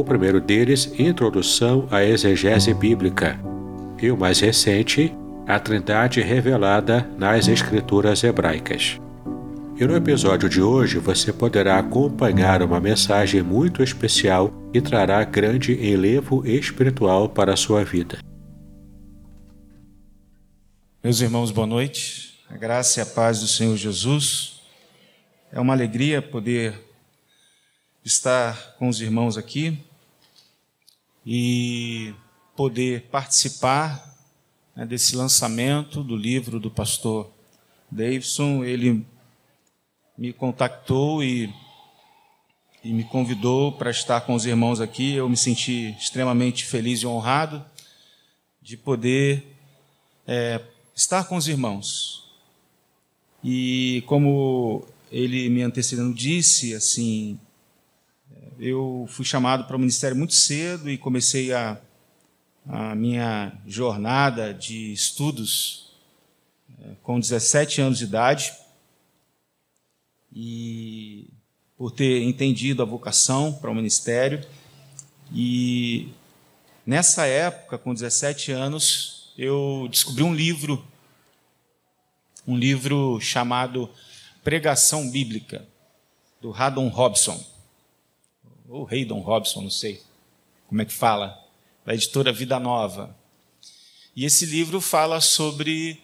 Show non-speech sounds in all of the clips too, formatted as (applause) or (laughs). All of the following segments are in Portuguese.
o primeiro deles, Introdução à Exegese Bíblica, e o mais recente, A Trindade Revelada nas Escrituras Hebraicas. E no episódio de hoje você poderá acompanhar uma mensagem muito especial e trará grande enlevo espiritual para a sua vida. Meus irmãos, boa noite. A graça e a paz do Senhor Jesus. É uma alegria poder estar com os irmãos aqui e poder participar né, desse lançamento do livro do pastor Davidson. Ele me contactou e, e me convidou para estar com os irmãos aqui. Eu me senti extremamente feliz e honrado de poder é, estar com os irmãos. E como ele me antecedendo disse, assim, eu fui chamado para o ministério muito cedo e comecei a, a minha jornada de estudos é, com 17 anos de idade. E por ter entendido a vocação para o ministério. E nessa época, com 17 anos, eu descobri um livro, um livro chamado Pregação Bíblica, do Haddon Robson ou Haydon Robson, não sei como é que fala, da editora Vida Nova. E esse livro fala sobre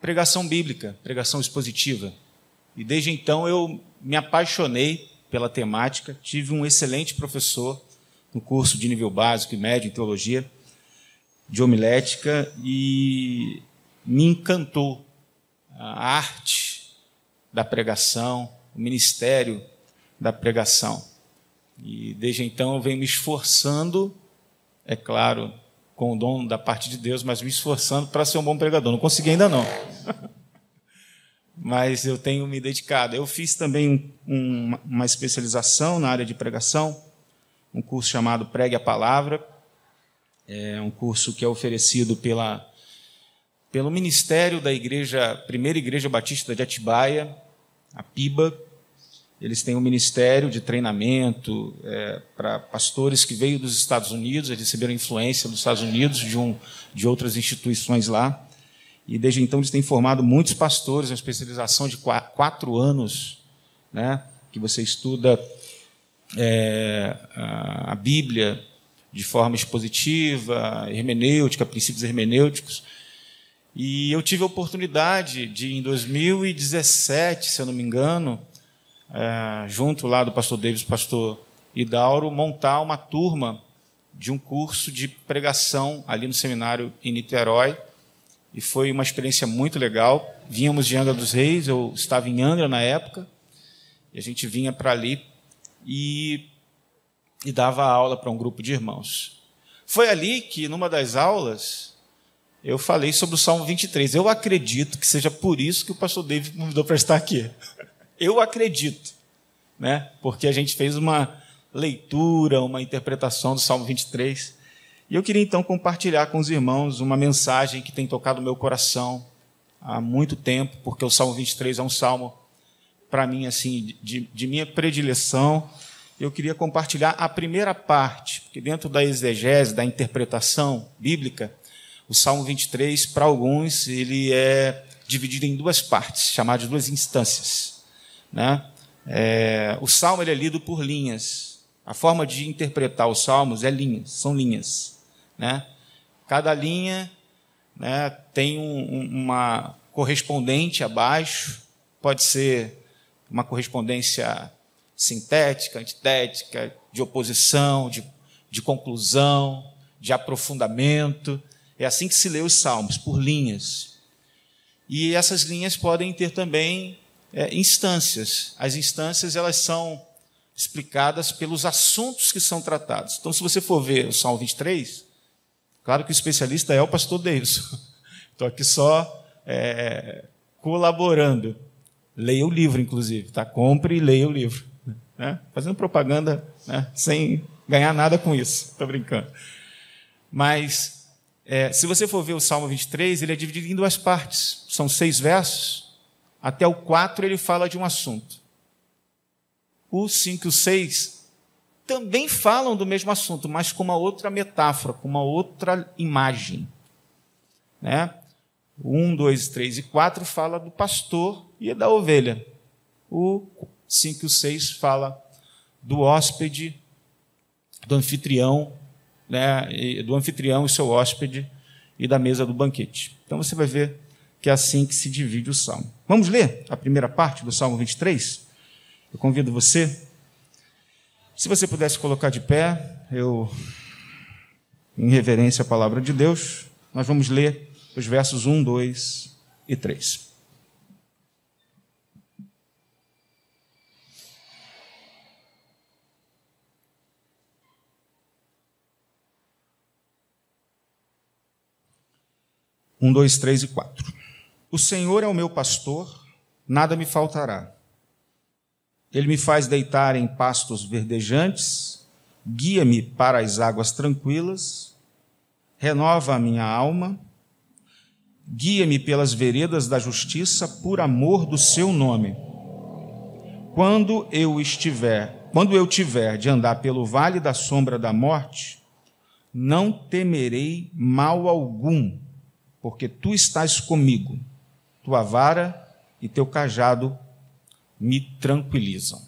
pregação bíblica, pregação expositiva. E desde então eu me apaixonei pela temática, tive um excelente professor no curso de nível básico e médio em teologia, de homilética, e me encantou a arte da pregação, o ministério da pregação. E desde então eu venho me esforçando, é claro, com o dom da parte de Deus, mas me esforçando para ser um bom pregador. Não consegui ainda não. mas eu tenho me dedicado. Eu fiz também um, uma especialização na área de pregação, um curso chamado Pregue a Palavra. É um curso que é oferecido pela, pelo Ministério da Igreja, Primeira Igreja Batista de Atibaia, a PIBA, eles têm um ministério de treinamento é, para pastores que veio dos Estados Unidos, eles receberam influência dos Estados Unidos, de, um, de outras instituições lá. E desde então eles têm formado muitos pastores, uma especialização de quatro anos, né, que você estuda é, a Bíblia de forma expositiva, hermenêutica, princípios hermenêuticos. E eu tive a oportunidade de, em 2017, se eu não me engano, é, junto lá do pastor Davis, pastor Idauro, montar uma turma de um curso de pregação ali no seminário em Niterói. E foi uma experiência muito legal. Vínhamos de Angra dos Reis, eu estava em Angra na época, e a gente vinha para ali e, e dava aula para um grupo de irmãos. Foi ali que, numa das aulas, eu falei sobre o Salmo 23. Eu acredito que seja por isso que o pastor David me convidou para estar aqui. Eu acredito, né? Porque a gente fez uma leitura, uma interpretação do Salmo 23. E eu queria então compartilhar com os irmãos uma mensagem que tem tocado o meu coração há muito tempo, porque o Salmo 23 é um salmo, para mim, assim, de, de minha predileção. Eu queria compartilhar a primeira parte, porque dentro da exegese, da interpretação bíblica, o Salmo 23, para alguns, ele é dividido em duas partes, chamadas de duas instâncias. Né? É, o salmo é lido por linhas. A forma de interpretar os salmos é linhas, são linhas. Né? Cada linha né, tem um, uma, correspondente abaixo, pode ser uma correspondência sintética, antitética, de oposição, de, de conclusão, de aprofundamento. É assim que se lê os salmos, por linhas. E essas linhas podem ter também é, instâncias. As instâncias elas são explicadas pelos assuntos que são tratados. Então, se você for ver o Salmo 23, claro que o especialista é o pastor Davidson. (laughs) Estou aqui só é, colaborando. Leia o livro, inclusive, tá? Compre e leia o livro. Né? Fazendo propaganda né? sem ganhar nada com isso. (laughs) Estou brincando. Mas, é, se você for ver o Salmo 23, ele é dividido em duas partes. São seis versos. Até o 4 ele fala de um assunto. O 5 e o 6 também falam do mesmo assunto, mas com uma outra metáfora, com uma outra imagem. Né? O 1, 2, 3 e 4 fala do pastor e da ovelha. O 5 e o 6 fala do hóspede, do anfitrião, né, do anfitrião e seu hóspede e da mesa do banquete. Então você vai ver que é assim que se divide o salmo. Vamos ler a primeira parte do salmo 23? Eu convido você, se você pudesse colocar de pé, eu, em reverência à palavra de Deus, nós vamos ler os versos 1, 2 e 3. Um, dois, três e quatro. O Senhor é o meu pastor, nada me faltará. Ele me faz deitar em pastos verdejantes, guia-me para as águas tranquilas, renova a minha alma Guia-me pelas veredas da justiça por amor do seu nome. Quando eu estiver, quando eu tiver de andar pelo vale da sombra da morte, não temerei mal algum, porque tu estás comigo. Tua vara e teu cajado me tranquilizam.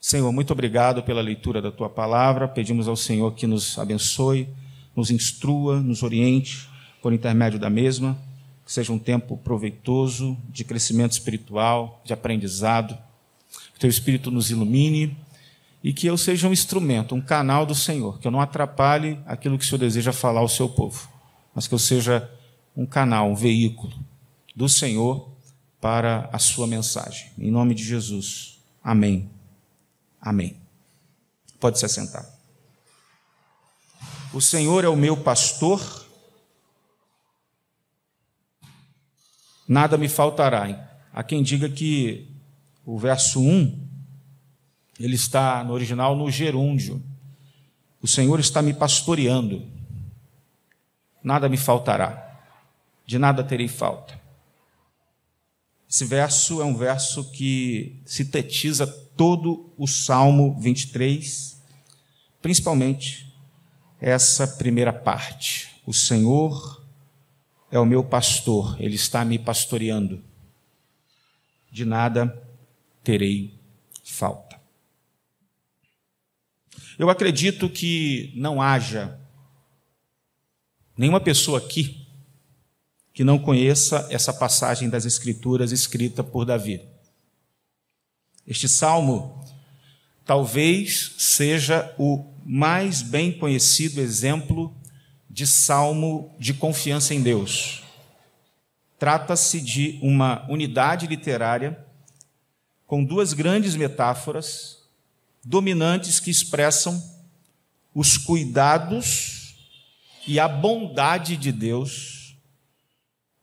Senhor, muito obrigado pela leitura da tua palavra. Pedimos ao Senhor que nos abençoe, nos instrua, nos oriente por intermédio da mesma, que seja um tempo proveitoso de crescimento espiritual, de aprendizado, que teu Espírito nos ilumine e que eu seja um instrumento, um canal do Senhor, que eu não atrapalhe aquilo que o Senhor deseja falar ao seu povo, mas que eu seja um canal, um veículo do Senhor para a sua mensagem. Em nome de Jesus. Amém. Amém. Pode se assentar. O Senhor é o meu pastor nada me faltará. Há quem diga que o verso 1, ele está no original no gerúndio. O Senhor está me pastoreando. Nada me faltará. De nada terei falta. Esse verso é um verso que sintetiza todo o Salmo 23, principalmente essa primeira parte. O Senhor é o meu pastor, ele está me pastoreando. De nada terei falta. Eu acredito que não haja nenhuma pessoa aqui que não conheça essa passagem das Escrituras escrita por Davi. Este salmo talvez seja o mais bem conhecido exemplo de salmo de confiança em Deus. Trata-se de uma unidade literária com duas grandes metáforas dominantes que expressam os cuidados e a bondade de Deus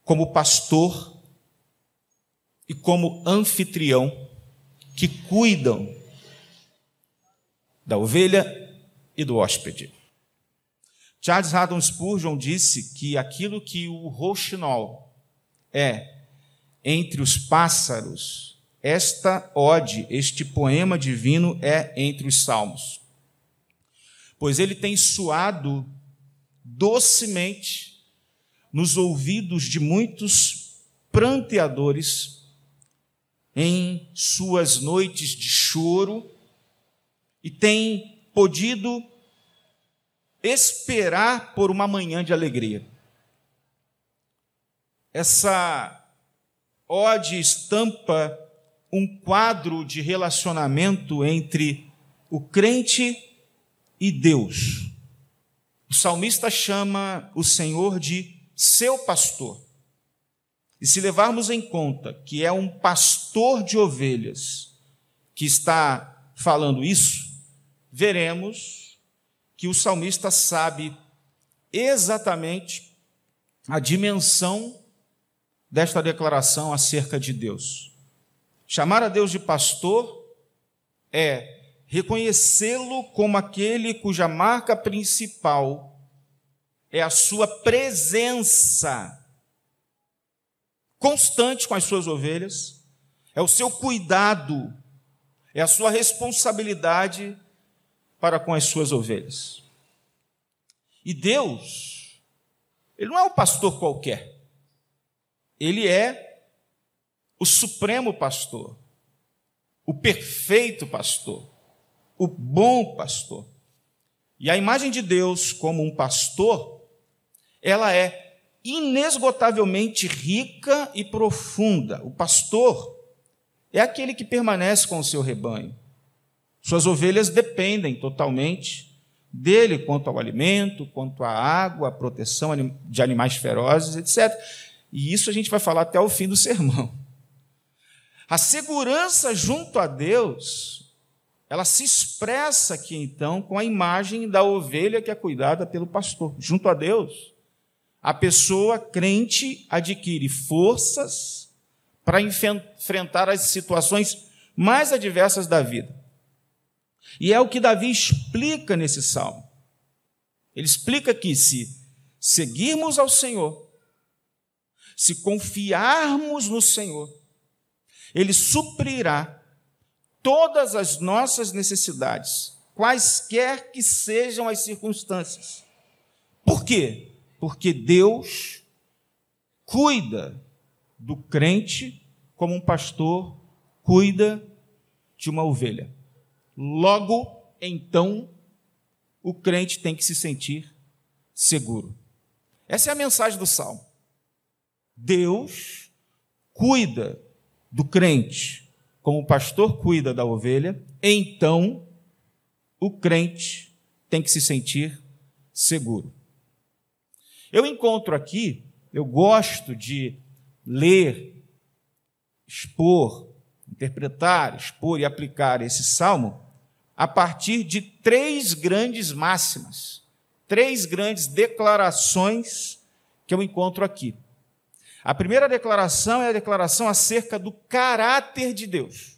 como pastor e como anfitrião que cuidam da ovelha e do hóspede. Charles Haddon Spurgeon disse que aquilo que o rouxinol é entre os pássaros, esta ode, este poema divino é entre os salmos. Pois ele tem soado docemente nos ouvidos de muitos pranteadores em suas noites de choro e tem podido esperar por uma manhã de alegria. essa ode estampa um quadro de relacionamento entre o crente e Deus. O salmista chama o Senhor de seu pastor. E se levarmos em conta que é um pastor de ovelhas que está falando isso, veremos que o salmista sabe exatamente a dimensão desta declaração acerca de Deus. Chamar a Deus de pastor é reconhecê-lo como aquele cuja marca principal é a sua presença constante com as suas ovelhas, é o seu cuidado, é a sua responsabilidade para com as suas ovelhas. E Deus, Ele não é um pastor qualquer, Ele é o supremo pastor, o perfeito pastor, o bom pastor. E a imagem de Deus como um pastor, ela é inesgotavelmente rica e profunda. O pastor é aquele que permanece com o seu rebanho. Suas ovelhas dependem totalmente dele quanto ao alimento, quanto à água, à proteção de animais ferozes, etc. E isso a gente vai falar até o fim do sermão. A segurança junto a Deus, ela se expressa aqui então com a imagem da ovelha que é cuidada pelo pastor. Junto a Deus, a pessoa crente adquire forças para enfrentar as situações mais adversas da vida. E é o que Davi explica nesse salmo. Ele explica que se seguirmos ao Senhor, se confiarmos no Senhor, ele suprirá todas as nossas necessidades, quaisquer que sejam as circunstâncias. Por quê? Porque Deus cuida do crente como um pastor cuida de uma ovelha. Logo, então, o crente tem que se sentir seguro. Essa é a mensagem do salmo. Deus cuida do crente, como o pastor cuida da ovelha, então o crente tem que se sentir seguro. Eu encontro aqui, eu gosto de ler, expor, interpretar, expor e aplicar esse salmo a partir de três grandes máximas, três grandes declarações que eu encontro aqui. A primeira declaração é a declaração acerca do caráter de Deus.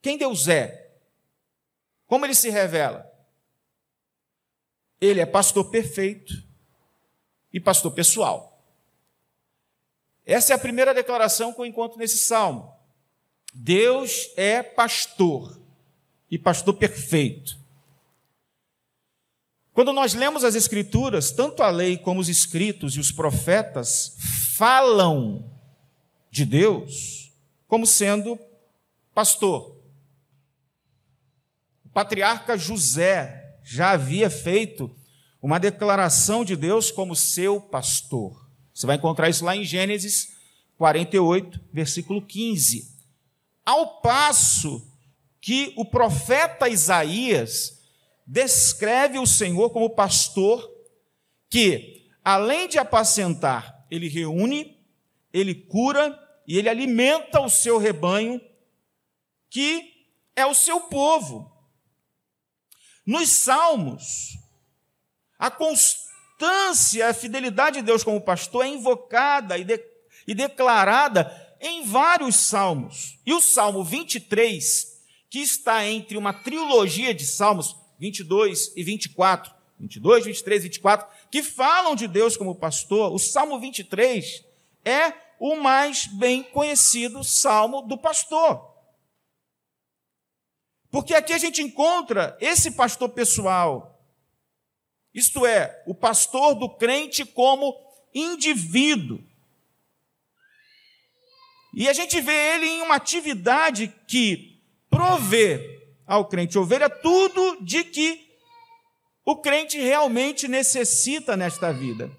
Quem Deus é? Como ele se revela? Ele é pastor perfeito e pastor pessoal. Essa é a primeira declaração que eu encontro nesse salmo. Deus é pastor e pastor perfeito. Quando nós lemos as Escrituras, tanto a lei como os escritos e os profetas falam de Deus como sendo pastor. O patriarca José já havia feito uma declaração de Deus como seu pastor. Você vai encontrar isso lá em Gênesis 48, versículo 15. Ao passo que o profeta Isaías descreve o Senhor como pastor que, além de apacentar, ele reúne, ele cura e ele alimenta o seu rebanho, que é o seu povo. Nos Salmos, a constância, a fidelidade de Deus como pastor é invocada e, de, e declarada em vários salmos. E o Salmo 23, que está entre uma trilogia de salmos, 22 e 24, 22, 23 e 24, que falam de Deus como pastor, o Salmo 23 é o mais bem conhecido salmo do pastor. Porque aqui a gente encontra esse pastor pessoal, isto é, o pastor do crente como indivíduo. E a gente vê ele em uma atividade que provê ao crente ovelha tudo de que o crente realmente necessita nesta vida.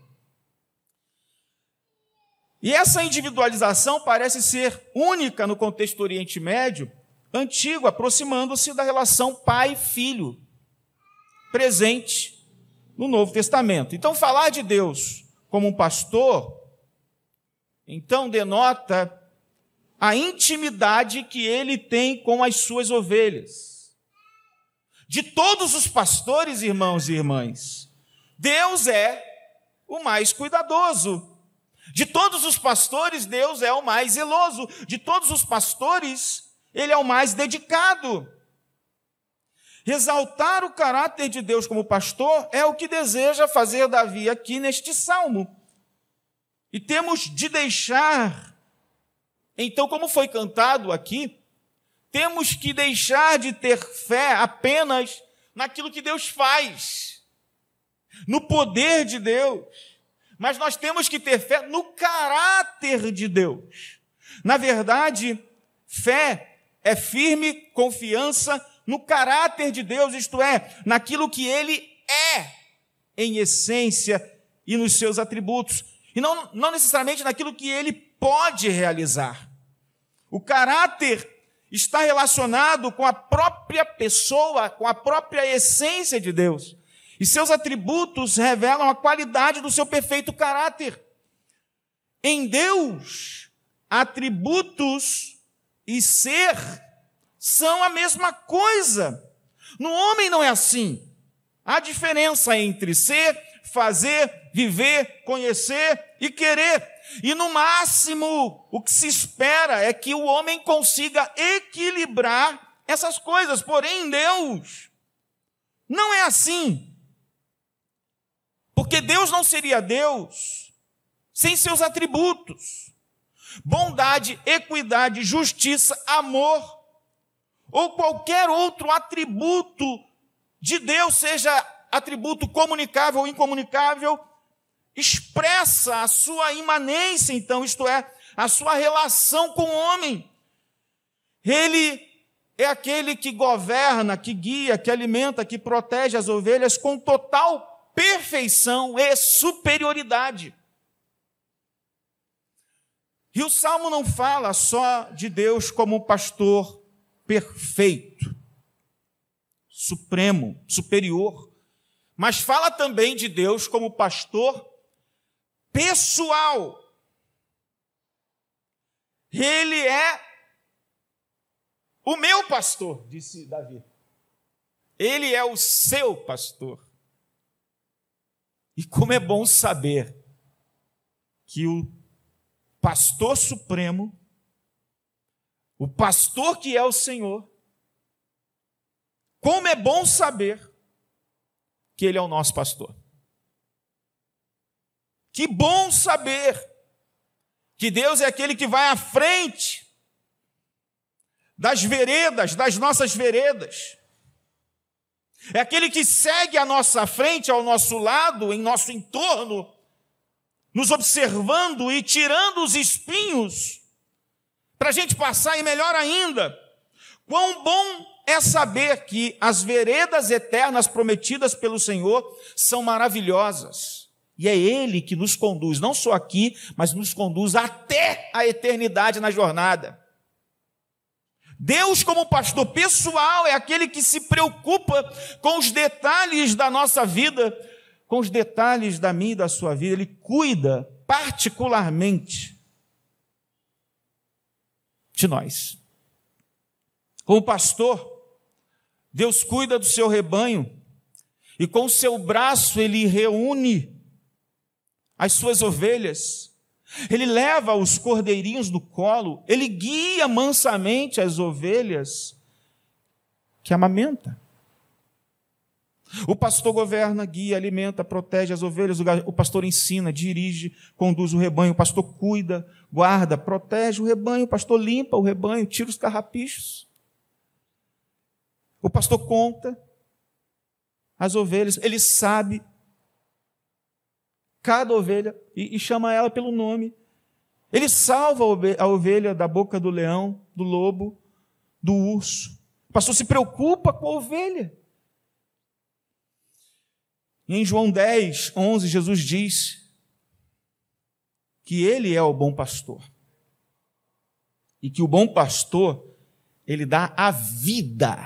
E essa individualização parece ser única no contexto do Oriente Médio, antigo, aproximando-se da relação pai-filho, presente no Novo Testamento. Então, falar de Deus como um pastor, então denota a intimidade que ele tem com as suas ovelhas. De todos os pastores, irmãos e irmãs, Deus é o mais cuidadoso. De todos os pastores, Deus é o mais zeloso. De todos os pastores, Ele é o mais dedicado. Exaltar o caráter de Deus como pastor é o que deseja fazer Davi aqui neste salmo. E temos de deixar, então, como foi cantado aqui, temos que deixar de ter fé apenas naquilo que Deus faz, no poder de Deus mas nós temos que ter fé no caráter de Deus. Na verdade, fé é firme confiança no caráter de Deus, isto é, naquilo que ele é em essência e nos seus atributos, e não, não necessariamente naquilo que ele pode realizar. O caráter está relacionado com a própria pessoa, com a própria essência de Deus. E seus atributos revelam a qualidade do seu perfeito caráter. Em Deus, atributos e ser são a mesma coisa. No homem não é assim. Há diferença entre ser, fazer, viver, conhecer e querer. E no máximo, o que se espera é que o homem consiga equilibrar essas coisas. Porém, Deus, não é assim. Porque Deus não seria Deus sem seus atributos: bondade, equidade, justiça, amor, ou qualquer outro atributo de Deus, seja atributo comunicável ou incomunicável, expressa a sua imanência, então, isto é, a sua relação com o homem. Ele é aquele que governa, que guia, que alimenta, que protege as ovelhas com total perfeição e superioridade. E o salmo não fala só de Deus como pastor perfeito, supremo, superior, mas fala também de Deus como pastor pessoal. Ele é o meu pastor, disse Davi. Ele é o seu pastor. E como é bom saber que o pastor supremo, o pastor que é o Senhor, como é bom saber que Ele é o nosso pastor. Que bom saber que Deus é aquele que vai à frente das veredas, das nossas veredas, é aquele que segue à nossa frente, ao nosso lado, em nosso entorno, nos observando e tirando os espinhos, para a gente passar e melhor ainda. Quão bom é saber que as veredas eternas prometidas pelo Senhor são maravilhosas. E é Ele que nos conduz, não só aqui, mas nos conduz até a eternidade na jornada. Deus, como pastor pessoal, é aquele que se preocupa com os detalhes da nossa vida, com os detalhes da minha e da sua vida. Ele cuida particularmente de nós. Como pastor, Deus cuida do seu rebanho e com o seu braço ele reúne as suas ovelhas ele leva os cordeirinhos no colo, ele guia mansamente as ovelhas que amamenta. O pastor governa, guia, alimenta, protege as ovelhas, o pastor ensina, dirige, conduz o rebanho, o pastor cuida, guarda, protege o rebanho, o pastor limpa o rebanho, tira os carrapichos. O pastor conta as ovelhas, ele sabe cada ovelha e, chama ela pelo nome. Ele salva a ovelha da boca do leão, do lobo, do urso. O pastor se preocupa com a ovelha. E em João 10, 11, Jesus diz que ele é o bom pastor. E que o bom pastor, ele dá a vida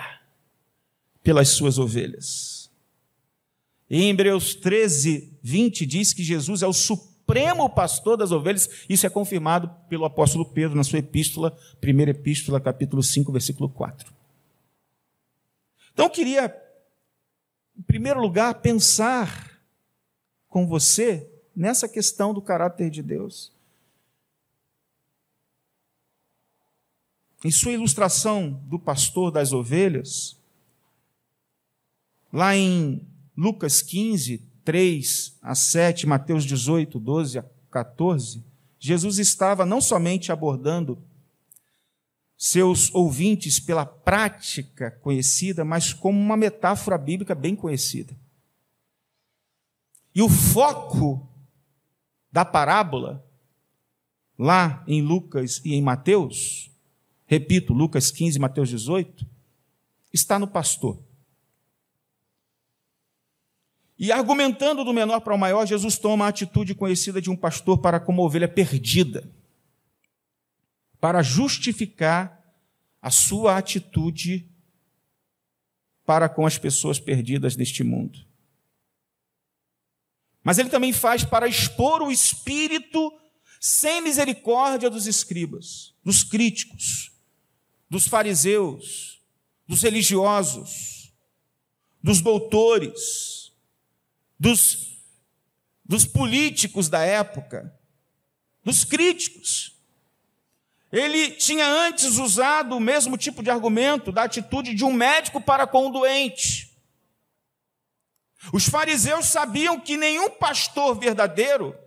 pelas suas ovelhas. E em Hebreus 13, 20 diz que Jesus é o supremo pastor das ovelhas. Isso é confirmado pelo apóstolo Pedro na sua epístola, primeira epístola, capítulo 5, versículo 4. Então eu queria, em primeiro lugar, pensar com você nessa questão do caráter de Deus. Em sua ilustração do pastor das ovelhas, lá em Lucas 15, 3 a 7, Mateus 18, 12 a 14, Jesus estava não somente abordando seus ouvintes pela prática conhecida, mas como uma metáfora bíblica bem conhecida. E o foco da parábola, lá em Lucas e em Mateus, repito, Lucas 15 Mateus 18, está no pastor. E argumentando do menor para o maior, Jesus toma a atitude conhecida de um pastor para como ovelha perdida, para justificar a sua atitude para com as pessoas perdidas neste mundo. Mas ele também faz para expor o espírito sem misericórdia dos escribas, dos críticos, dos fariseus, dos religiosos, dos doutores, dos, dos políticos da época, dos críticos. Ele tinha antes usado o mesmo tipo de argumento da atitude de um médico para com o doente. Os fariseus sabiam que nenhum pastor verdadeiro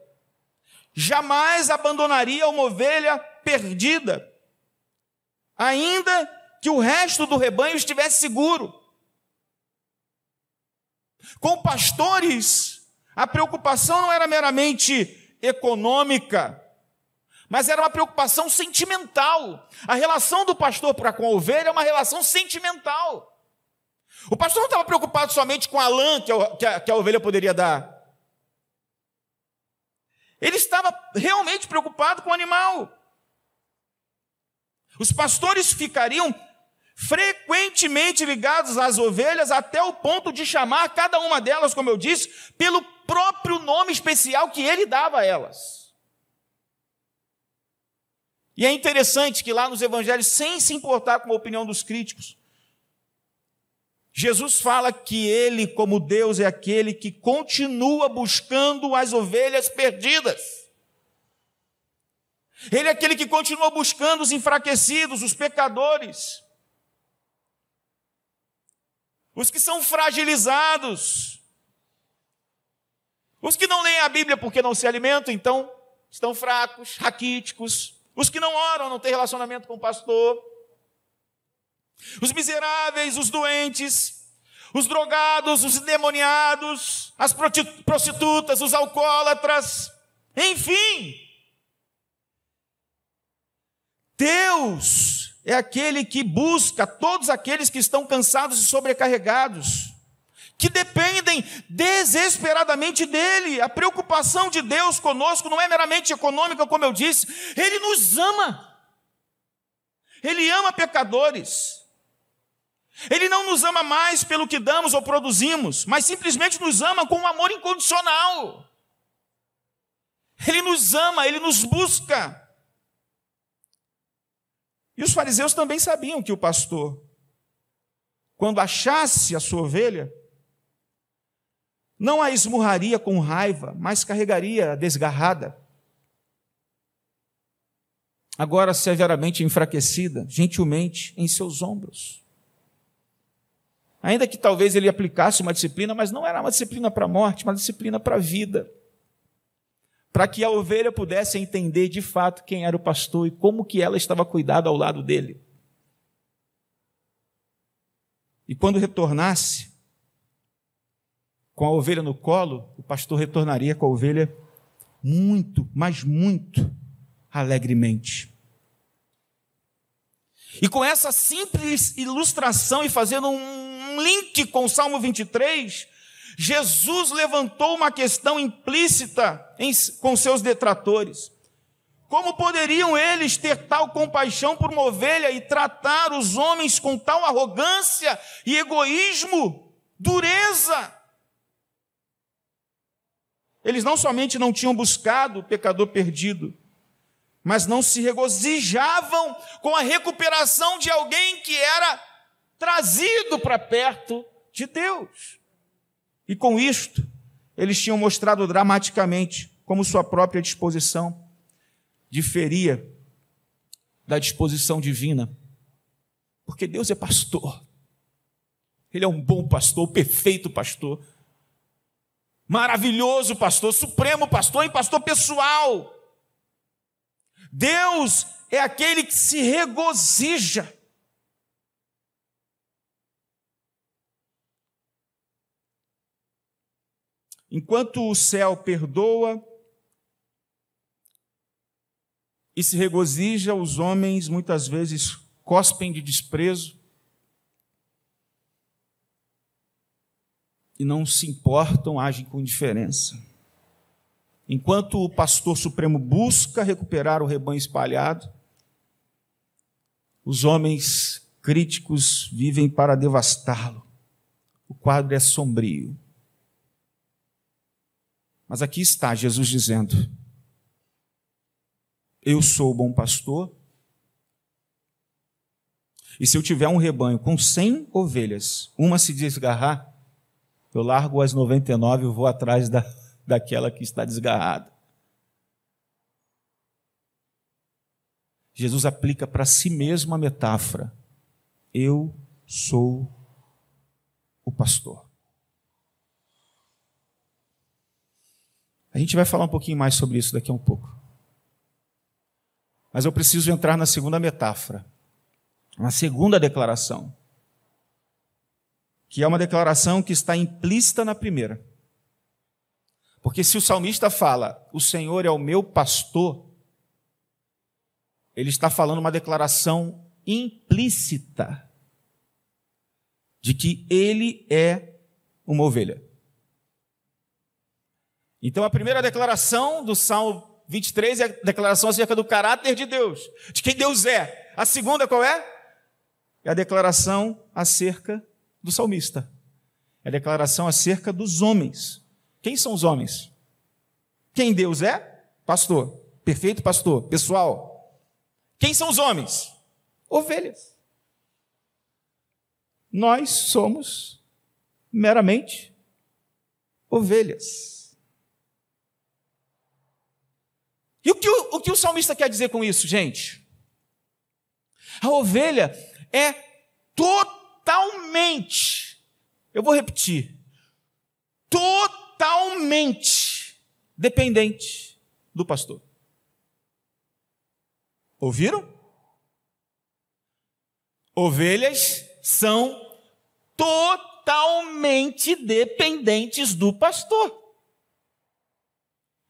jamais abandonaria uma ovelha perdida, ainda que o resto do rebanho estivesse seguro. Com pastores, a preocupação não era meramente econômica, mas era uma preocupação sentimental. A relação do pastor para com a ovelha é uma relação sentimental. O pastor não estava preocupado somente com a lã que a, que a, que a ovelha poderia dar. Ele estava realmente preocupado com o animal. Os pastores ficariam frequentemente ligados às ovelhas até o ponto de chamar cada uma delas, como eu disse, pelo próprio nome especial que ele dava a elas. E é interessante que lá nos evangelhos, sem se importar com a opinião dos críticos, Jesus fala que ele, como Deus, é aquele que continua buscando as ovelhas perdidas. Ele é aquele que continua buscando os enfraquecidos, os pecadores, os que são fragilizados, os que não leem a Bíblia porque não se alimentam, então estão fracos, raquíticos, os que não oram, não têm relacionamento com o pastor. Os miseráveis, os doentes, os drogados, os endemoniados, as prostitutas, os alcoólatras, enfim. Deus é aquele que busca todos aqueles que estão cansados e sobrecarregados que dependem desesperadamente dele. A preocupação de Deus conosco não é meramente econômica, como eu disse, ele nos ama. Ele ama pecadores. Ele não nos ama mais pelo que damos ou produzimos, mas simplesmente nos ama com um amor incondicional. Ele nos ama, ele nos busca. E os fariseus também sabiam que o pastor, quando achasse a sua ovelha, não a esmurraria com raiva, mas carregaria desgarrada. Agora severamente enfraquecida, gentilmente em seus ombros. Ainda que talvez ele aplicasse uma disciplina, mas não era uma disciplina para a morte, uma disciplina para a vida. Para que a ovelha pudesse entender de fato quem era o pastor e como que ela estava cuidada ao lado dele. E quando retornasse, com a ovelha no colo, o pastor retornaria com a ovelha muito, mas muito alegremente. E com essa simples ilustração e fazendo um link com o Salmo 23, Jesus levantou uma questão implícita em, com seus detratores. Como poderiam eles ter tal compaixão por uma ovelha e tratar os homens com tal arrogância e egoísmo, dureza? Eles não somente não tinham buscado o pecador perdido, mas não se regozijavam com a recuperação de alguém que era trazido para perto de Deus. E com isto, eles tinham mostrado dramaticamente como sua própria disposição diferia da disposição divina. Porque Deus é pastor. Ele é um bom pastor, perfeito pastor. Maravilhoso pastor, supremo pastor e pastor pessoal. Deus é aquele que se regozija. Enquanto o céu perdoa e se regozija, os homens muitas vezes cospem de desprezo e não se importam, agem com indiferença. Enquanto o pastor supremo busca recuperar o rebanho espalhado, os homens críticos vivem para devastá-lo. O quadro é sombrio. Mas aqui está Jesus dizendo: Eu sou o bom pastor, e se eu tiver um rebanho com cem ovelhas, uma se desgarrar, eu largo as 99 e vou atrás da, daquela que está desgarrada. Jesus aplica para si mesmo a metáfora: Eu sou o pastor. A gente vai falar um pouquinho mais sobre isso daqui a um pouco. Mas eu preciso entrar na segunda metáfora, na segunda declaração, que é uma declaração que está implícita na primeira. Porque se o salmista fala, o Senhor é o meu pastor, ele está falando uma declaração implícita de que ele é uma ovelha. Então a primeira declaração do Salmo 23 é a declaração acerca do caráter de Deus, de quem Deus é. A segunda qual é? É a declaração acerca do salmista. É a declaração acerca dos homens. Quem são os homens? Quem Deus é? Pastor. Perfeito pastor. Pessoal. Quem são os homens? Ovelhas. Nós somos meramente ovelhas. E o que o, o que o salmista quer dizer com isso, gente? A ovelha é totalmente, eu vou repetir, totalmente dependente do pastor. Ouviram? Ovelhas são totalmente dependentes do pastor.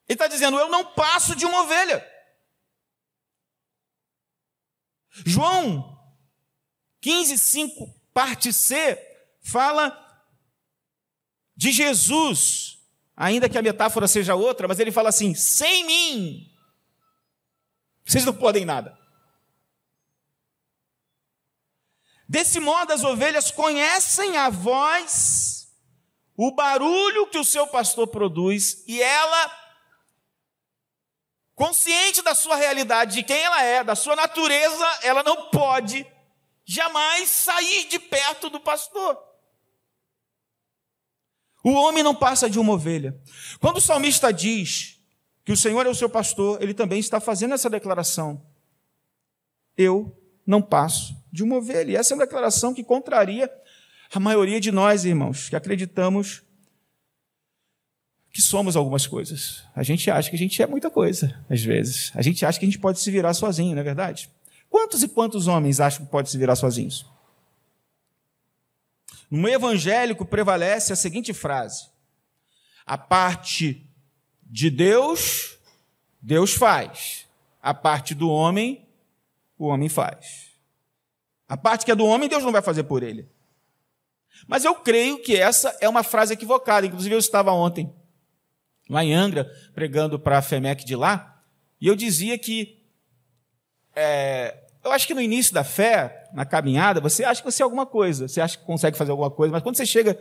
Ele está dizendo: Eu não passo de uma ovelha. João 15, 5, parte C, fala de Jesus, ainda que a metáfora seja outra, mas ele fala assim: sem mim, vocês não podem nada. Desse modo, as ovelhas conhecem a voz, o barulho que o seu pastor produz, e ela, consciente da sua realidade, de quem ela é, da sua natureza, ela não pode jamais sair de perto do pastor. O homem não passa de uma ovelha. Quando o salmista diz que o Senhor é o seu pastor, ele também está fazendo essa declaração. Eu não passo de uma ovelha. E essa é uma declaração que contraria a maioria de nós, irmãos, que acreditamos que somos algumas coisas. A gente acha que a gente é muita coisa, às vezes. A gente acha que a gente pode se virar sozinho, não é verdade? Quantos e quantos homens acham que pode se virar sozinhos? No meio evangélico prevalece a seguinte frase: a parte de Deus, Deus faz. A parte do homem, o homem faz. A parte que é do homem, Deus não vai fazer por ele. Mas eu creio que essa é uma frase equivocada. Inclusive, eu estava ontem lá em Angra, pregando para a FEMEC de lá, E eu dizia que é, eu acho que no início da fé, na caminhada, você acha que você é alguma coisa, você acha que consegue fazer alguma coisa, mas quando você chega,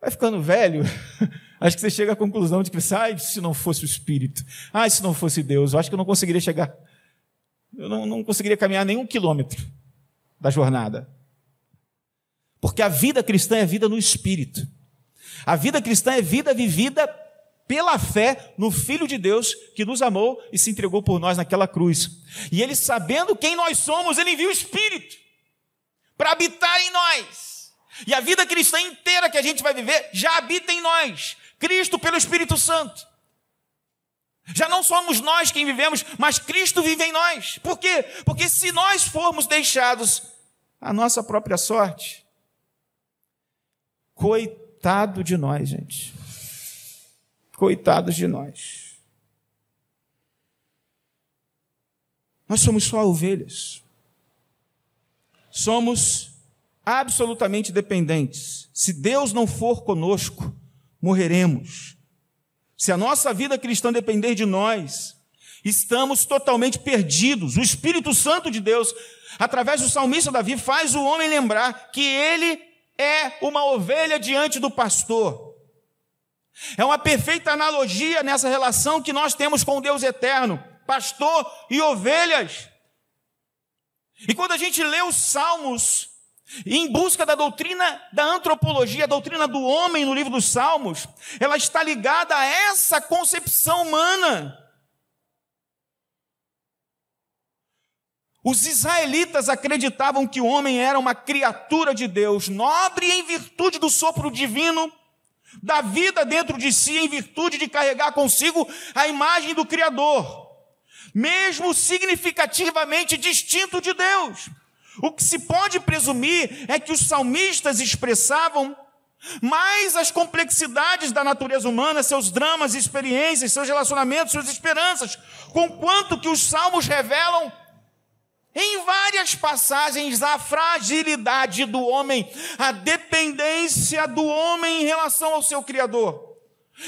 vai ficando velho, (laughs) acho que você chega à conclusão de que, ah, se não fosse o Espírito, ah, se não fosse Deus, eu acho que eu não conseguiria chegar, eu não, não conseguiria caminhar nem um quilômetro da jornada. Porque a vida cristã é vida no Espírito. A vida cristã é vida vivida pela fé no Filho de Deus que nos amou e se entregou por nós naquela cruz. E ele, sabendo quem nós somos, ele enviou o Espírito para habitar em nós. E a vida cristã inteira que a gente vai viver já habita em nós. Cristo pelo Espírito Santo. Já não somos nós quem vivemos, mas Cristo vive em nós. Por quê? Porque se nós formos deixados à nossa própria sorte, coitado de nós, gente. Coitados de nós. Nós somos só ovelhas. Somos absolutamente dependentes. Se Deus não for conosco, morreremos. Se a nossa vida cristã depender de nós, estamos totalmente perdidos. O Espírito Santo de Deus, através do salmista Davi, faz o homem lembrar que ele é uma ovelha diante do pastor. É uma perfeita analogia nessa relação que nós temos com Deus eterno, pastor e ovelhas. E quando a gente lê os Salmos, em busca da doutrina da antropologia, a doutrina do homem no livro dos Salmos, ela está ligada a essa concepção humana. Os israelitas acreditavam que o homem era uma criatura de Deus, nobre em virtude do sopro divino da vida dentro de si em virtude de carregar consigo a imagem do Criador, mesmo significativamente distinto de Deus. O que se pode presumir é que os salmistas expressavam mais as complexidades da natureza humana, seus dramas, experiências, seus relacionamentos, suas esperanças, com quanto que os salmos revelam em várias passagens, a fragilidade do homem, a dependência do homem em relação ao seu Criador.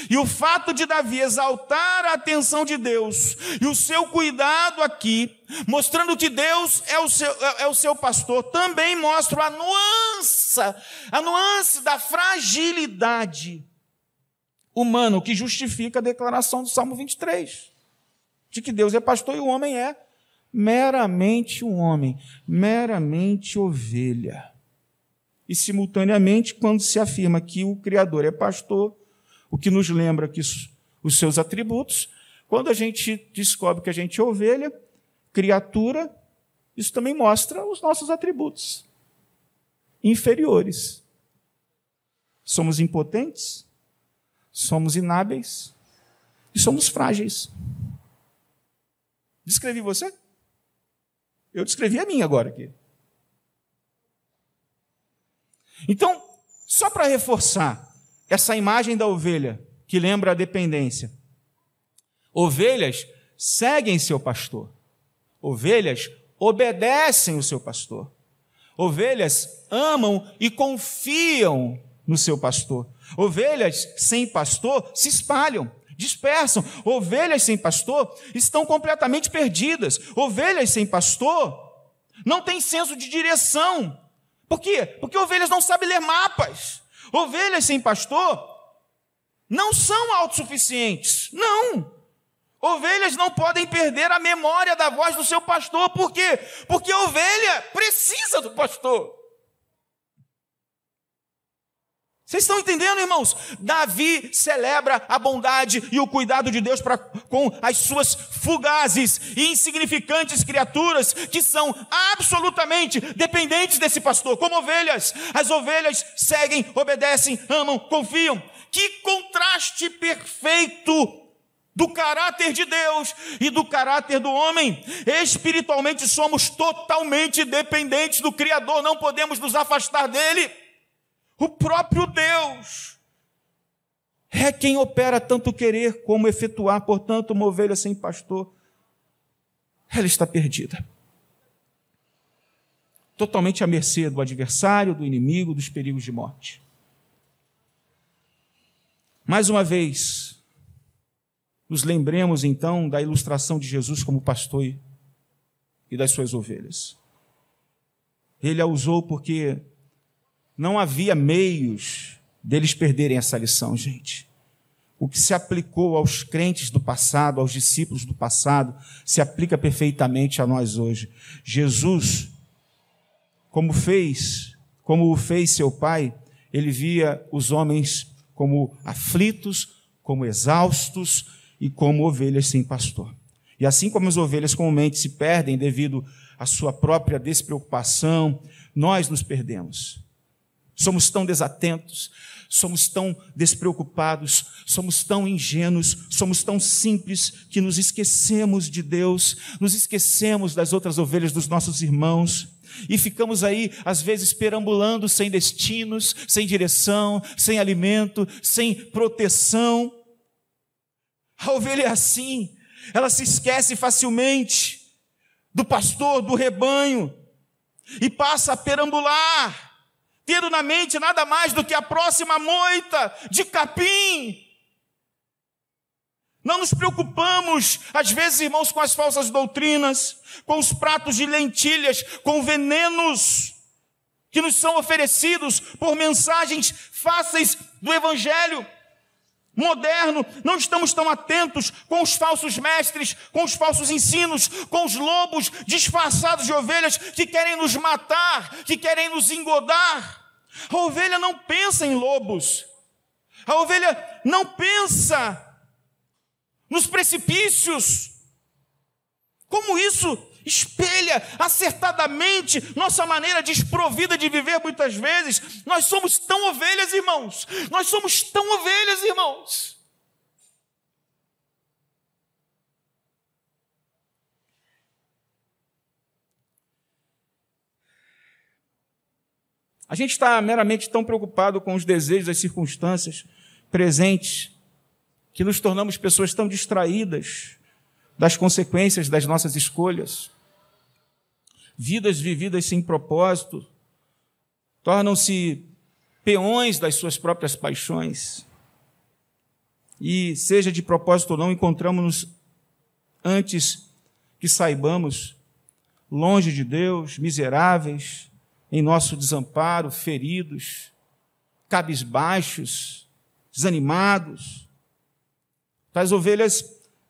E o fato de Davi exaltar a atenção de Deus e o seu cuidado aqui, mostrando que Deus é o seu, é, é o seu pastor, também mostra a nuance, a nuance da fragilidade humana, que justifica a declaração do Salmo 23, de que Deus é pastor e o homem é meramente um homem, meramente ovelha. E, simultaneamente, quando se afirma que o Criador é pastor, o que nos lembra que os seus atributos, quando a gente descobre que a gente é ovelha, criatura, isso também mostra os nossos atributos inferiores. Somos impotentes, somos inábeis e somos frágeis. Descrevi você? Eu descrevi a minha agora aqui. Então, só para reforçar essa imagem da ovelha que lembra a dependência. Ovelhas seguem seu pastor. Ovelhas obedecem o seu pastor. Ovelhas amam e confiam no seu pastor. Ovelhas sem pastor se espalham dispersam. Ovelhas sem pastor estão completamente perdidas. Ovelhas sem pastor não têm senso de direção. Por quê? Porque ovelhas não sabem ler mapas. Ovelhas sem pastor não são autossuficientes. Não. Ovelhas não podem perder a memória da voz do seu pastor. Por quê? Porque a ovelha precisa do pastor. Vocês estão entendendo, irmãos? Davi celebra a bondade e o cuidado de Deus com as suas fugazes e insignificantes criaturas que são absolutamente dependentes desse pastor, como ovelhas. As ovelhas seguem, obedecem, amam, confiam. Que contraste perfeito do caráter de Deus e do caráter do homem. Espiritualmente somos totalmente dependentes do Criador, não podemos nos afastar dele. O próprio Deus é quem opera tanto querer como efetuar, portanto, uma ovelha sem pastor, ela está perdida. Totalmente à mercê do adversário, do inimigo, dos perigos de morte. Mais uma vez, nos lembremos então da ilustração de Jesus como pastor e das suas ovelhas. Ele a usou porque não havia meios deles perderem essa lição, gente. O que se aplicou aos crentes do passado, aos discípulos do passado, se aplica perfeitamente a nós hoje. Jesus, como fez, como o fez seu pai, ele via os homens como aflitos, como exaustos e como ovelhas sem pastor. E assim como as ovelhas comumente se perdem devido à sua própria despreocupação, nós nos perdemos. Somos tão desatentos, somos tão despreocupados, somos tão ingênuos, somos tão simples que nos esquecemos de Deus, nos esquecemos das outras ovelhas dos nossos irmãos e ficamos aí, às vezes, perambulando sem destinos, sem direção, sem alimento, sem proteção. A ovelha é assim, ela se esquece facilmente do pastor, do rebanho, e passa a perambular tendo na mente nada mais do que a próxima moita de capim. Não nos preocupamos, às vezes, irmãos, com as falsas doutrinas, com os pratos de lentilhas, com venenos que nos são oferecidos por mensagens fáceis do Evangelho moderno, não estamos tão atentos com os falsos mestres, com os falsos ensinos, com os lobos disfarçados de ovelhas que querem nos matar, que querem nos engodar. A ovelha não pensa em lobos, a ovelha não pensa nos precipícios. Como isso espelha acertadamente nossa maneira desprovida de viver muitas vezes. Nós somos tão ovelhas, irmãos. Nós somos tão ovelhas, irmãos. A gente está meramente tão preocupado com os desejos, das circunstâncias presentes, que nos tornamos pessoas tão distraídas das consequências das nossas escolhas vidas vividas sem propósito, tornam-se peões das suas próprias paixões. E, seja de propósito ou não, encontramos-nos antes que saibamos, longe de Deus, miseráveis, em nosso desamparo, feridos, cabisbaixos, desanimados. Tais ovelhas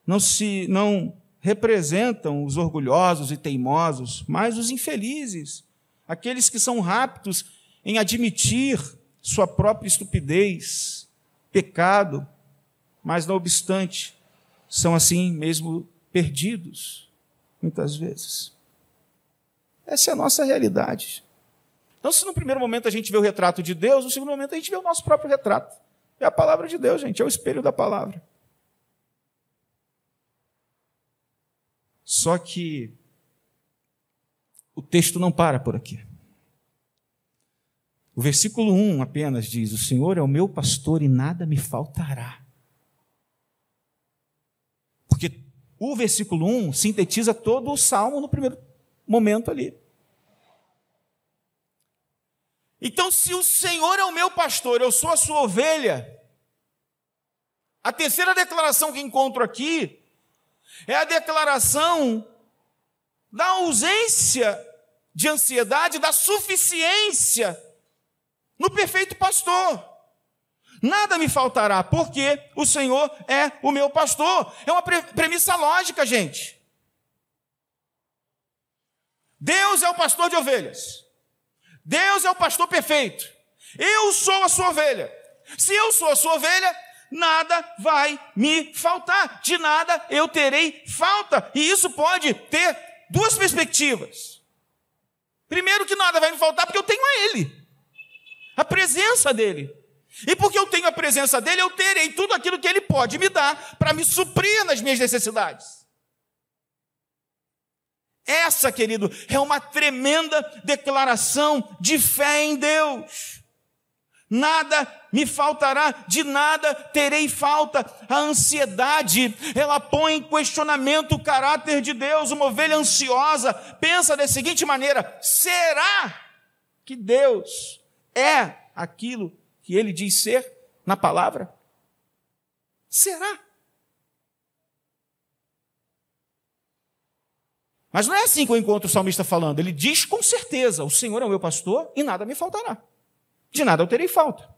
não se não representam os orgulhosos e teimosos, mas os infelizes, aqueles que são rápidos em admitir sua própria estupidez, pecado, mas não obstante, são assim mesmo perdidos, muitas vezes. Essa é a nossa realidade. Então, se no primeiro momento a gente vê o retrato de Deus, no segundo momento a gente vê o nosso próprio retrato. É a palavra de Deus, gente, é o espelho da palavra. Só que o texto não para por aqui. O versículo 1 apenas diz: O Senhor é o meu pastor e nada me faltará. Porque o versículo 1 sintetiza todo o salmo no primeiro momento ali. Então, se o Senhor é o meu pastor, eu sou a sua ovelha, a terceira declaração que encontro aqui é a declaração da ausência de ansiedade, da suficiência no perfeito pastor. Nada me faltará, porque o Senhor é o meu pastor. É uma premissa lógica, gente. Deus é o pastor de ovelhas. Deus é o pastor perfeito. Eu sou a sua ovelha. Se eu sou a sua ovelha, nada vai me faltar, de nada eu terei falta. E isso pode ter duas perspectivas. Primeiro, que nada vai me faltar porque eu tenho a Ele, a presença dEle. E porque eu tenho a presença dEle, eu terei tudo aquilo que Ele pode me dar para me suprir nas minhas necessidades. Essa, querido, é uma tremenda declaração de fé em Deus nada me faltará, de nada terei falta. A ansiedade, ela põe em questionamento o caráter de Deus. Uma ovelha ansiosa pensa da seguinte maneira: será que Deus é aquilo que ele diz ser na palavra? Será? Mas não é assim que eu encontro o salmista falando. Ele diz com certeza: O Senhor é o meu pastor e nada me faltará. De nada eu terei falta.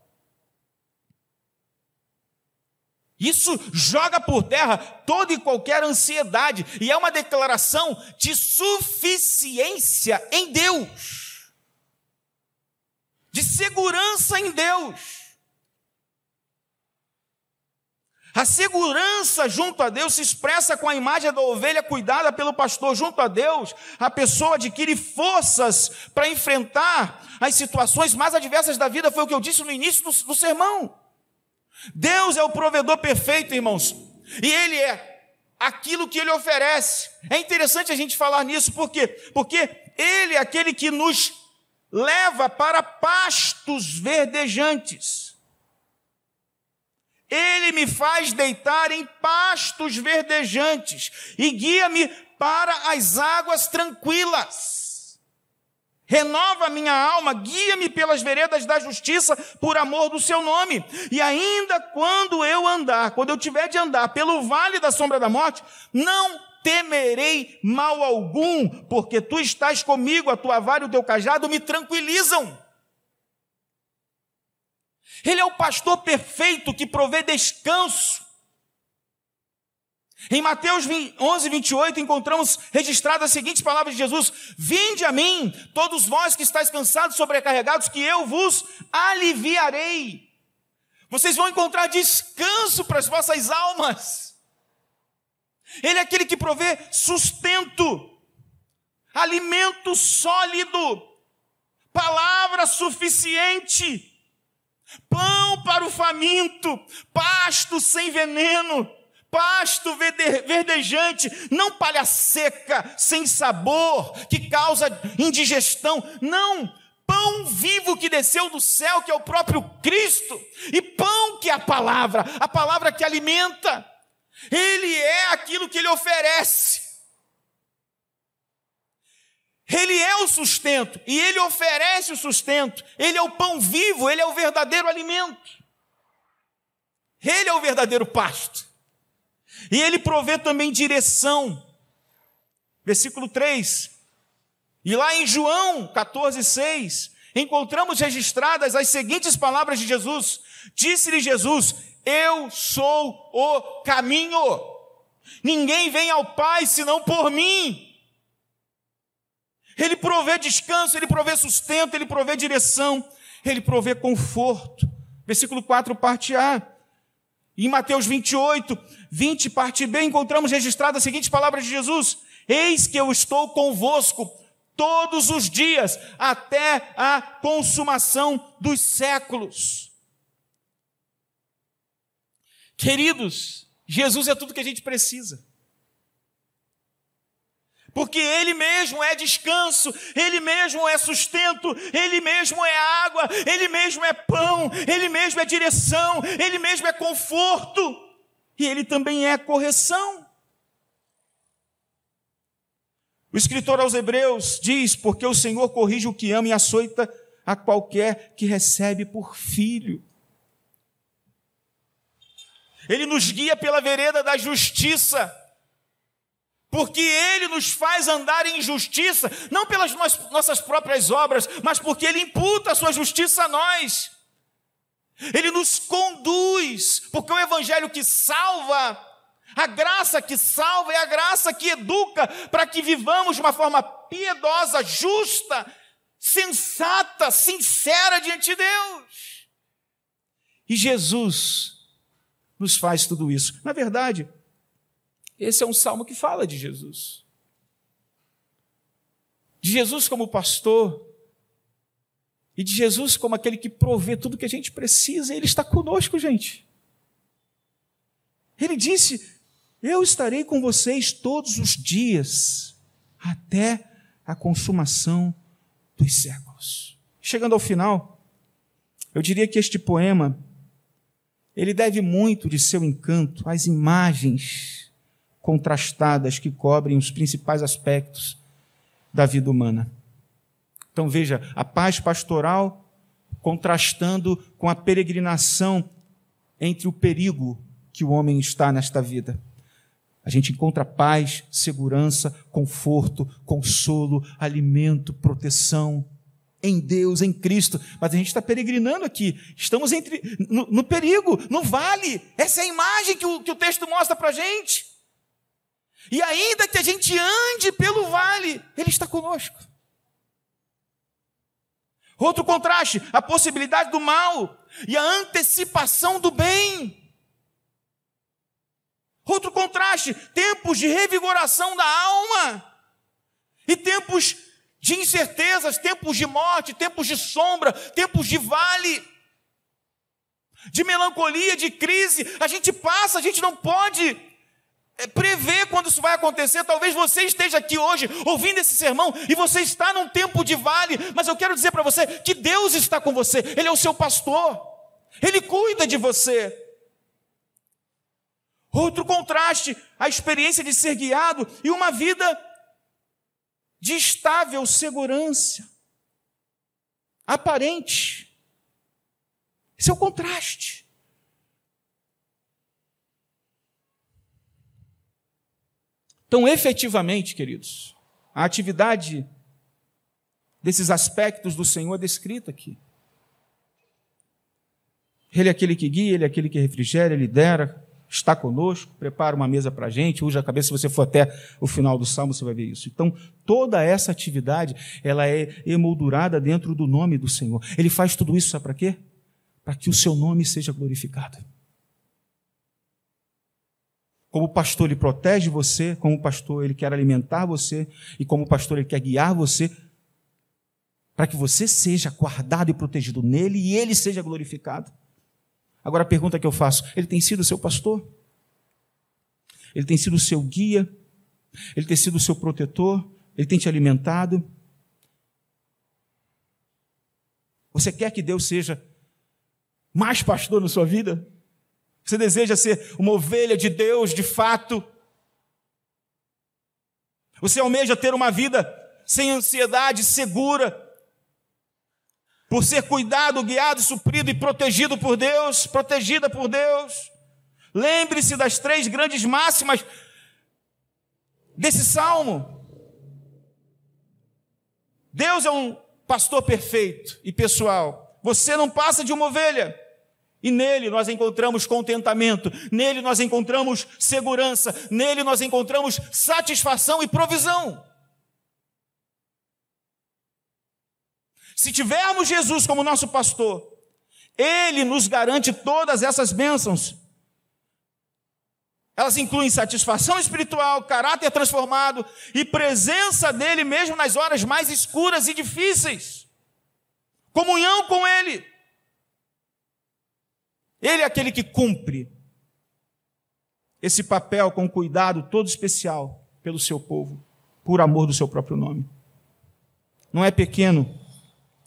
Isso joga por terra toda e qualquer ansiedade, e é uma declaração de suficiência em Deus, de segurança em Deus. A segurança junto a Deus se expressa com a imagem da ovelha cuidada pelo pastor junto a Deus. A pessoa adquire forças para enfrentar as situações mais adversas da vida, foi o que eu disse no início do, do sermão. Deus é o provedor perfeito, irmãos, e Ele é aquilo que Ele oferece. É interessante a gente falar nisso, por quê? Porque Ele é aquele que nos leva para pastos verdejantes. Ele me faz deitar em pastos verdejantes e guia-me para as águas tranquilas. Renova minha alma, guia-me pelas veredas da justiça por amor do seu nome. E ainda quando eu andar, quando eu tiver de andar pelo vale da sombra da morte, não temerei mal algum, porque tu estás comigo, a tua vara e o teu cajado me tranquilizam. Ele é o pastor perfeito que provê descanso. Em Mateus 11, 28, encontramos registradas as seguintes palavras de Jesus: Vinde a mim, todos vós que estáis cansados, sobrecarregados, que eu vos aliviarei. Vocês vão encontrar descanso para as vossas almas. Ele é aquele que provê sustento, alimento sólido, palavra suficiente pão para o faminto, pasto sem veneno, pasto verdejante, não palha seca, sem sabor, que causa indigestão, não, pão vivo que desceu do céu, que é o próprio Cristo, e pão que é a palavra, a palavra que alimenta, ele é aquilo que ele oferece. Ele é o sustento e ele oferece o sustento. Ele é o pão vivo, ele é o verdadeiro alimento. Ele é o verdadeiro pasto. E ele provê também direção. Versículo 3. E lá em João 14, 6, encontramos registradas as seguintes palavras de Jesus: Disse-lhe Jesus: Eu sou o caminho. Ninguém vem ao Pai senão por mim. Ele provê descanso, ele provê sustento, ele provê direção, ele provê conforto. Versículo 4, parte A. Em Mateus 28, 20, parte B, encontramos registradas as seguintes palavras de Jesus: Eis que eu estou convosco todos os dias, até a consumação dos séculos. Queridos, Jesus é tudo que a gente precisa. Porque Ele mesmo é descanso, Ele mesmo é sustento, Ele mesmo é água, Ele mesmo é pão, Ele mesmo é direção, Ele mesmo é conforto, e Ele também é correção. O escritor aos Hebreus diz: Porque o Senhor corrige o que ama e açoita a qualquer que recebe por filho. Ele nos guia pela vereda da justiça porque Ele nos faz andar em justiça, não pelas nossas próprias obras, mas porque Ele imputa a sua justiça a nós. Ele nos conduz, porque o Evangelho que salva, a graça que salva é a graça que educa para que vivamos de uma forma piedosa, justa, sensata, sincera diante de Deus. E Jesus nos faz tudo isso. Na verdade, esse é um salmo que fala de Jesus. De Jesus como pastor, e de Jesus como aquele que provê tudo que a gente precisa, Ele está conosco, gente. Ele disse: Eu estarei com vocês todos os dias, até a consumação dos séculos. Chegando ao final, eu diria que este poema ele deve muito de seu encanto às imagens contrastadas que cobrem os principais aspectos da vida humana. Então veja, a paz pastoral contrastando com a peregrinação entre o perigo que o homem está nesta vida. A gente encontra paz, segurança, conforto, consolo, alimento, proteção em Deus, em Cristo. Mas a gente está peregrinando aqui. Estamos entre, no, no, perigo, no vale. Essa é a imagem que o, que o texto mostra para a gente. E ainda que a gente ande pelo vale, Ele está conosco. Outro contraste, a possibilidade do mal e a antecipação do bem. Outro contraste, tempos de revigoração da alma e tempos de incertezas, tempos de morte, tempos de sombra, tempos de vale, de melancolia, de crise. A gente passa, a gente não pode prever quando isso vai acontecer. Talvez você esteja aqui hoje ouvindo esse sermão e você está num tempo de vale, mas eu quero dizer para você que Deus está com você, Ele é o seu pastor, Ele cuida de você. Outro contraste, a experiência de ser guiado e uma vida de estável segurança, aparente. Esse é o contraste. Então, efetivamente, queridos, a atividade desses aspectos do Senhor é descrita aqui. Ele é aquele que guia, ele é aquele que refrigera, ele lidera, está conosco, prepara uma mesa para a gente, usa a cabeça, se você for até o final do Salmo, você vai ver isso. Então, toda essa atividade, ela é emoldurada dentro do nome do Senhor. Ele faz tudo isso, sabe para quê? Para que o seu nome seja glorificado. Como pastor, ele protege você, como pastor, ele quer alimentar você, e como pastor, ele quer guiar você, para que você seja guardado e protegido nele e ele seja glorificado. Agora a pergunta que eu faço: ele tem sido seu pastor? Ele tem sido seu guia? Ele tem sido seu protetor? Ele tem te alimentado? Você quer que Deus seja mais pastor na sua vida? Você deseja ser uma ovelha de Deus de fato? Você almeja ter uma vida sem ansiedade, segura, por ser cuidado, guiado, suprido e protegido por Deus, protegida por Deus. Lembre-se das três grandes máximas desse salmo. Deus é um pastor perfeito e pessoal. Você não passa de uma ovelha. E nele nós encontramos contentamento, nele nós encontramos segurança, nele nós encontramos satisfação e provisão. Se tivermos Jesus como nosso pastor, ele nos garante todas essas bênçãos. Elas incluem satisfação espiritual, caráter transformado e presença dele mesmo nas horas mais escuras e difíceis. Comunhão com ele. Ele é aquele que cumpre esse papel com cuidado todo especial pelo seu povo, por amor do seu próprio nome. Não é pequeno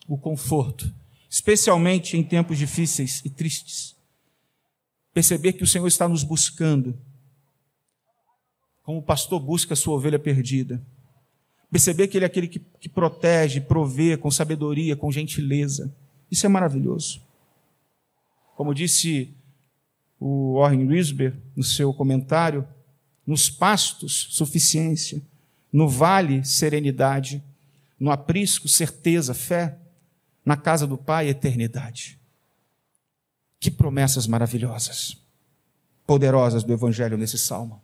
o conforto, especialmente em tempos difíceis e tristes. Perceber que o Senhor está nos buscando, como o pastor busca a sua ovelha perdida. Perceber que Ele é aquele que, que protege, provê com sabedoria, com gentileza. Isso é maravilhoso. Como disse o Warren Risber no seu comentário, nos pastos, suficiência, no vale, serenidade, no aprisco, certeza, fé, na casa do Pai, eternidade. Que promessas maravilhosas, poderosas do Evangelho nesse salmo.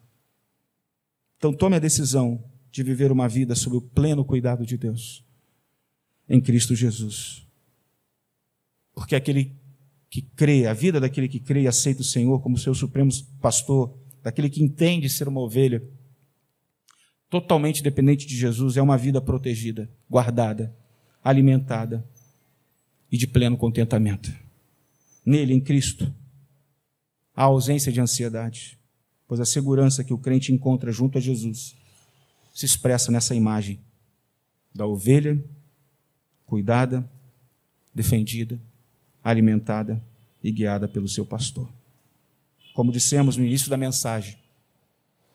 Então tome a decisão de viver uma vida sob o pleno cuidado de Deus, em Cristo Jesus. Porque aquele que crê, a vida daquele que crê e aceita o Senhor como seu supremo pastor, daquele que entende ser uma ovelha, totalmente dependente de Jesus, é uma vida protegida, guardada, alimentada e de pleno contentamento. Nele, em Cristo, há ausência de ansiedade, pois a segurança que o crente encontra junto a Jesus se expressa nessa imagem da ovelha cuidada, defendida, alimentada e guiada pelo seu pastor. Como dissemos no início da mensagem,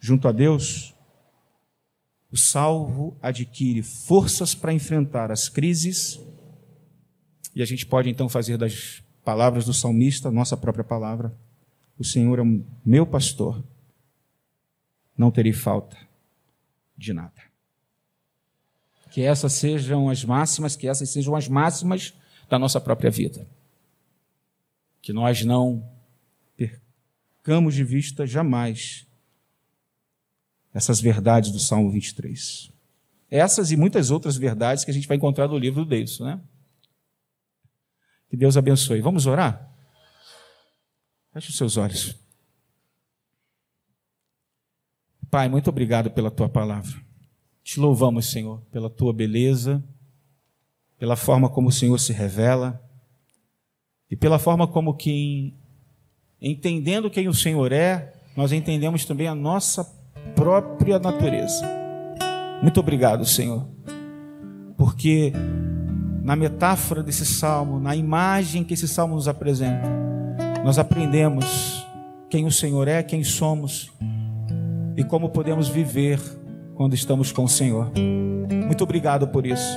junto a Deus, o salvo adquire forças para enfrentar as crises e a gente pode então fazer das palavras do salmista nossa própria palavra. O Senhor é o meu pastor não terei falta de nada. Que essas sejam as máximas, que essas sejam as máximas da nossa própria vida. Que nós não percamos de vista jamais essas verdades do Salmo 23. Essas e muitas outras verdades que a gente vai encontrar no livro do Deus, né? Que Deus abençoe. Vamos orar? Feche os seus olhos. Pai, muito obrigado pela tua palavra. Te louvamos, Senhor, pela tua beleza, pela forma como o Senhor se revela e pela forma como quem, entendendo quem o Senhor é, nós entendemos também a nossa própria natureza. Muito obrigado, Senhor, porque na metáfora desse salmo, na imagem que esse salmo nos apresenta, nós aprendemos quem o Senhor é, quem somos e como podemos viver quando estamos com o Senhor. Muito obrigado por isso.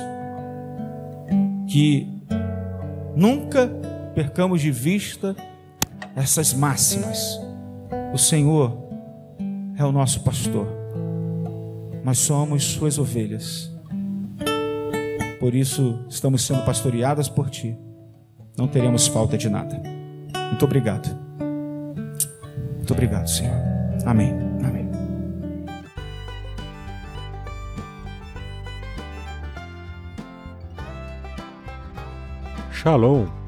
Que nunca percamos de vista essas máximas. O Senhor é o nosso pastor. Nós somos suas ovelhas. Por isso estamos sendo pastoreadas por ti. Não teremos falta de nada. Muito obrigado. Muito obrigado, Senhor. Amém. Shalom!